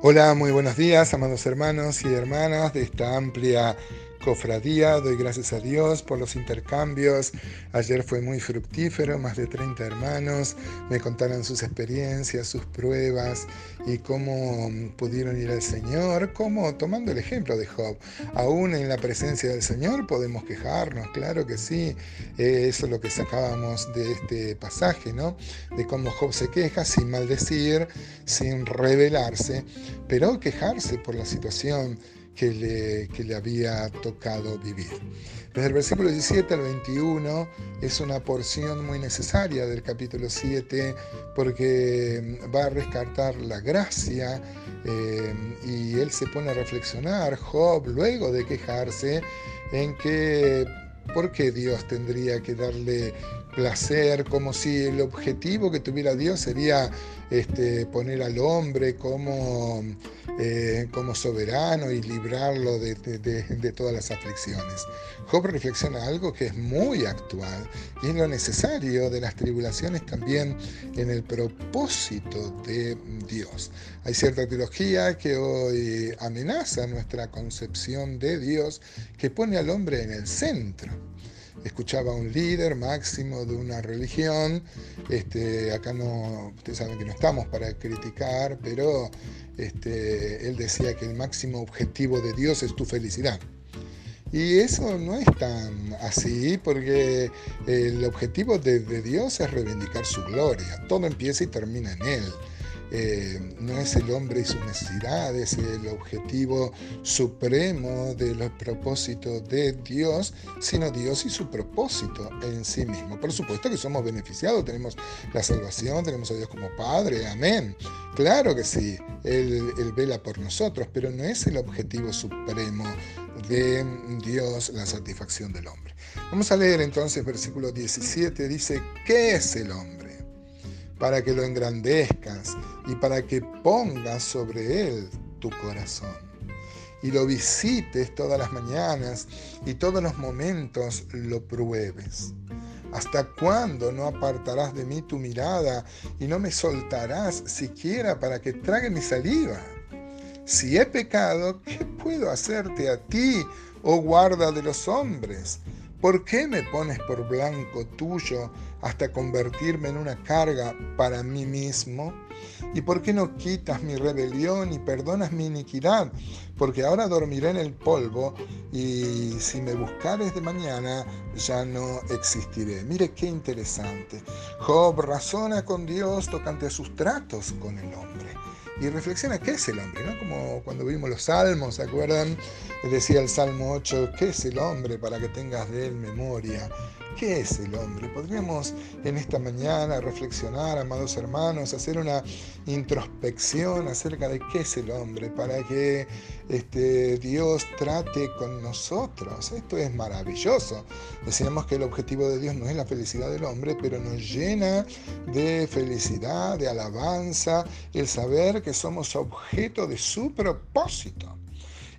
Hola, muy buenos días, amados hermanos y hermanas de esta amplia cofradía. Doy gracias a Dios por los intercambios. Ayer fue muy fructífero, más de 30 hermanos me contaron sus experiencias, sus pruebas y cómo pudieron ir al Señor, como tomando el ejemplo de Job. Aún en la presencia del Señor podemos quejarnos, claro que sí. Eh, eso es lo que sacábamos de este pasaje, ¿no? De cómo Job se queja sin maldecir, sin rebelarse, pero quejarse por la situación que le, que le había tocado vivir. Desde el versículo 17 al 21 es una porción muy necesaria del capítulo 7 porque va a rescatar la gracia eh, y él se pone a reflexionar, Job, luego de quejarse, en que ¿por qué Dios tendría que darle placer, como si el objetivo que tuviera Dios sería este, poner al hombre como, eh, como soberano y librarlo de, de, todas las aflicciones. Job reflexiona algo que es muy actual y es lo necesario de las tribulaciones también en el propósito de Dios. Hay cierta teología que hoy amenaza nuestra concepción de Dios que pone al hombre en el centro escuchaba a un líder máximo de una religión. Este, acá no, ustedes saben que no estamos para criticar, pero este, él decía que el máximo objetivo de Dios es tu felicidad. Y eso no es tan así porque el objetivo de, de Dios es reivindicar su gloria. Todo empieza y termina en Él. Eh, no es el hombre y sus necesidades el objetivo supremo de los propósitos de Dios, sino Dios y su propósito en sí mismo. Por supuesto que somos beneficiados, tenemos la salvación, tenemos a Dios como Padre, amén. Claro que sí, Él, él vela por nosotros, pero no es el objetivo supremo de Dios la satisfacción del hombre. Vamos a leer entonces versículo 17, dice, ¿qué es el hombre? Para que lo engrandezcas y para que pongas sobre él tu corazón. Y lo visites todas las mañanas y todos los momentos lo pruebes. ¿Hasta cuándo no apartarás de mí tu mirada y no me soltarás siquiera para que trague mi saliva? Si he pecado, ¿qué puedo hacerte a ti, oh guarda de los hombres? ¿Por qué me pones por blanco tuyo hasta convertirme en una carga para mí mismo? ¿Y por qué no quitas mi rebelión y perdonas mi iniquidad? Porque ahora dormiré en el polvo y si me buscares de mañana ya no existiré. Mire qué interesante. Job razona con Dios tocante a sus tratos con el hombre y reflexiona qué es el hombre, ¿no? Como cuando vimos los salmos, ¿se acuerdan? Decía el Salmo 8, ¿qué es el hombre para que tengas de él memoria? ¿Qué es el hombre? Podríamos en esta mañana reflexionar, amados hermanos, hacer una introspección acerca de qué es el hombre, para que este, Dios trate con nosotros. Esto es maravilloso. Decíamos que el objetivo de Dios no es la felicidad del hombre, pero nos llena de felicidad, de alabanza, el saber que somos objeto de su propósito.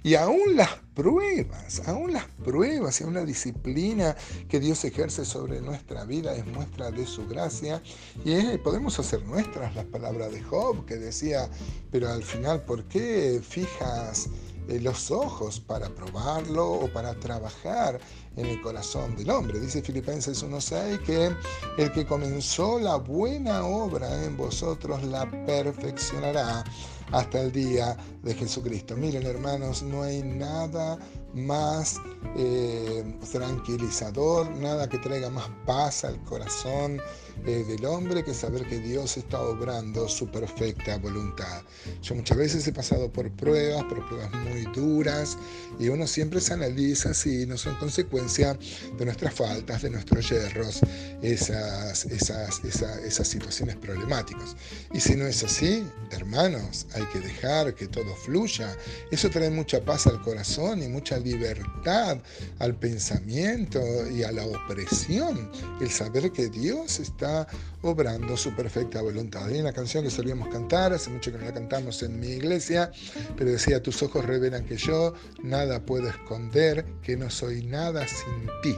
Y aún las pruebas, aún las pruebas y aún la disciplina que Dios ejerce sobre nuestra vida es muestra de su gracia. Y podemos hacer nuestras las palabras de Job que decía, pero al final, ¿por qué fijas eh, los ojos para probarlo o para trabajar en el corazón del hombre. Dice Filipenses 1.6 que el que comenzó la buena obra en vosotros la perfeccionará hasta el día de Jesucristo. Miren hermanos, no hay nada más eh, tranquilizador, nada que traiga más paz al corazón eh, del hombre que saber que Dios está obrando su perfecta voluntad. Yo muchas veces he pasado por pruebas, por pruebas muy duras, y uno siempre se analiza si no son consecuencia de nuestras faltas, de nuestros yerros, esas, esas, esas situaciones problemáticas. Y si no es así, hermanos, hay que dejar que todo fluya. Eso trae mucha paz al corazón y mucha libertad al pensamiento y a la opresión, el saber que Dios está obrando su perfecta voluntad. Hay una canción que solíamos cantar, hace mucho que no la cantamos en mi iglesia, pero decía, tus ojos revelan que yo nada puedo esconder, que no soy nada sin ti.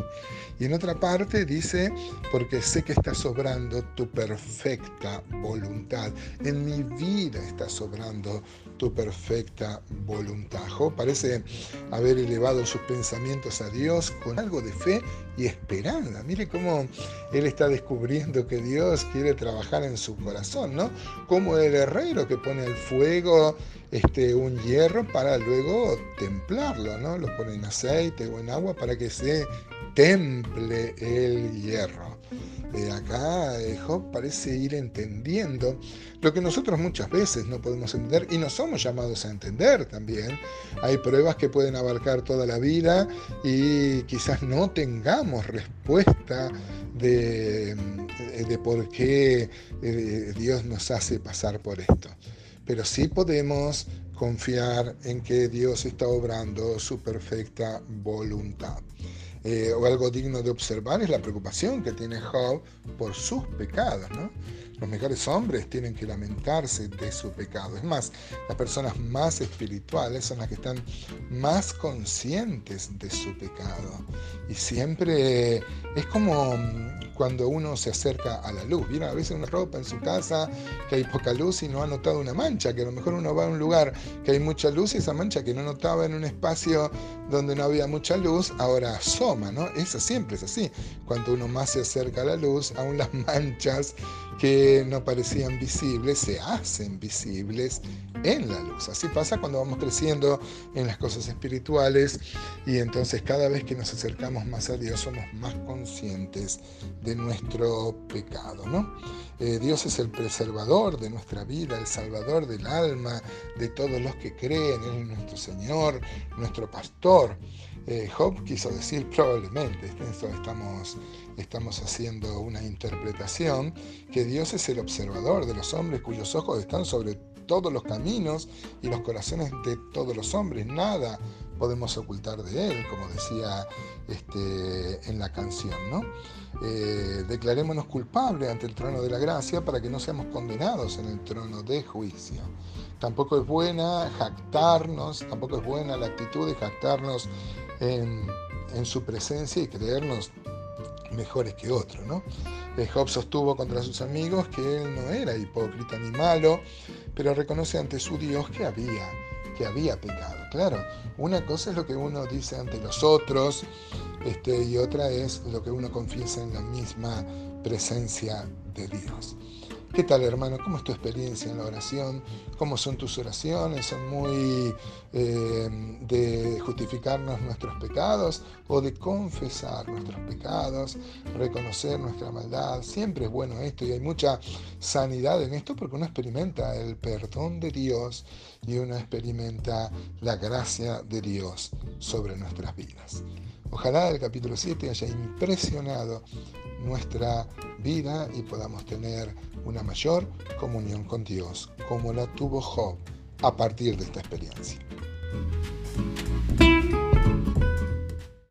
Y en otra parte dice, porque sé que está sobrando tu perfecta voluntad. En mi vida está sobrando tu perfecta voluntad. Job parece haber elevado sus pensamientos a Dios con algo de fe y esperanza. Mire cómo él está descubriendo que Dios quiere trabajar en su corazón, ¿no? Como el herrero que pone al fuego este, un hierro para luego templarlo, ¿no? Lo pone en aceite o en agua para que temple el hierro. De acá eh, Job parece ir entendiendo lo que nosotros muchas veces no podemos entender y no somos llamados a entender también. Hay pruebas que pueden abarcar toda la vida y quizás no tengamos respuesta de, de por qué eh, Dios nos hace pasar por esto. Pero sí podemos confiar en que Dios está obrando su perfecta voluntad. Eh, o algo digno de observar es la preocupación que tiene Job por sus pecados. Los mejores hombres tienen que lamentarse de su pecado. Es más, las personas más espirituales son las que están más conscientes de su pecado. Y siempre es como cuando uno se acerca a la luz. Vieron a veces una ropa en su casa que hay poca luz y no ha notado una mancha, que a lo mejor uno va a un lugar que hay mucha luz y esa mancha que no notaba en un espacio donde no había mucha luz, ahora asoma, ¿no? Eso siempre es así. Cuando uno más se acerca a la luz, aún las manchas que no parecían visibles se hacen visibles en la luz. Así pasa cuando vamos creciendo en las cosas espirituales y entonces cada vez que nos acercamos más a Dios somos más conscientes de nuestro pecado. ¿no? Eh, Dios es el preservador de nuestra vida, el salvador del alma, de todos los que creen, Él es nuestro Señor, nuestro pastor. Eh, Job quiso decir probablemente, estamos, estamos haciendo una interpretación, que Dios es el observador de los hombres cuyos ojos están sobre todos los caminos y los corazones de todos los hombres. Nada podemos ocultar de Él, como decía este, en la canción. ¿no? Eh, declarémonos culpables ante el trono de la gracia para que no seamos condenados en el trono de juicio. Tampoco es buena jactarnos, tampoco es buena la actitud de jactarnos en, su presencia y creernos mejores que otros. ¿no? Eh, Job sostuvo contra sus amigos que él no era hipócrita ni malo, pero reconoce ante su Dios que había, que había pecado. Claro, una cosa es lo que uno dice ante los otros este, y otra es lo que uno confiesa en la misma presencia de Dios. ¿Qué tal hermano? ¿Cómo es tu experiencia en la oración? ¿Cómo son tus oraciones? ¿Son muy eh, de justificarnos nuestros pecados o de confesar nuestros pecados, reconocer nuestra maldad? Siempre es bueno esto y hay mucha sanidad en esto porque uno experimenta el perdón de Dios y uno experimenta la gracia de Dios sobre nuestras vidas. Ojalá el capítulo 7 haya impresionado nuestra vida y podamos tener una mayor comunión con Dios, como la tuvo Job a partir de esta experiencia.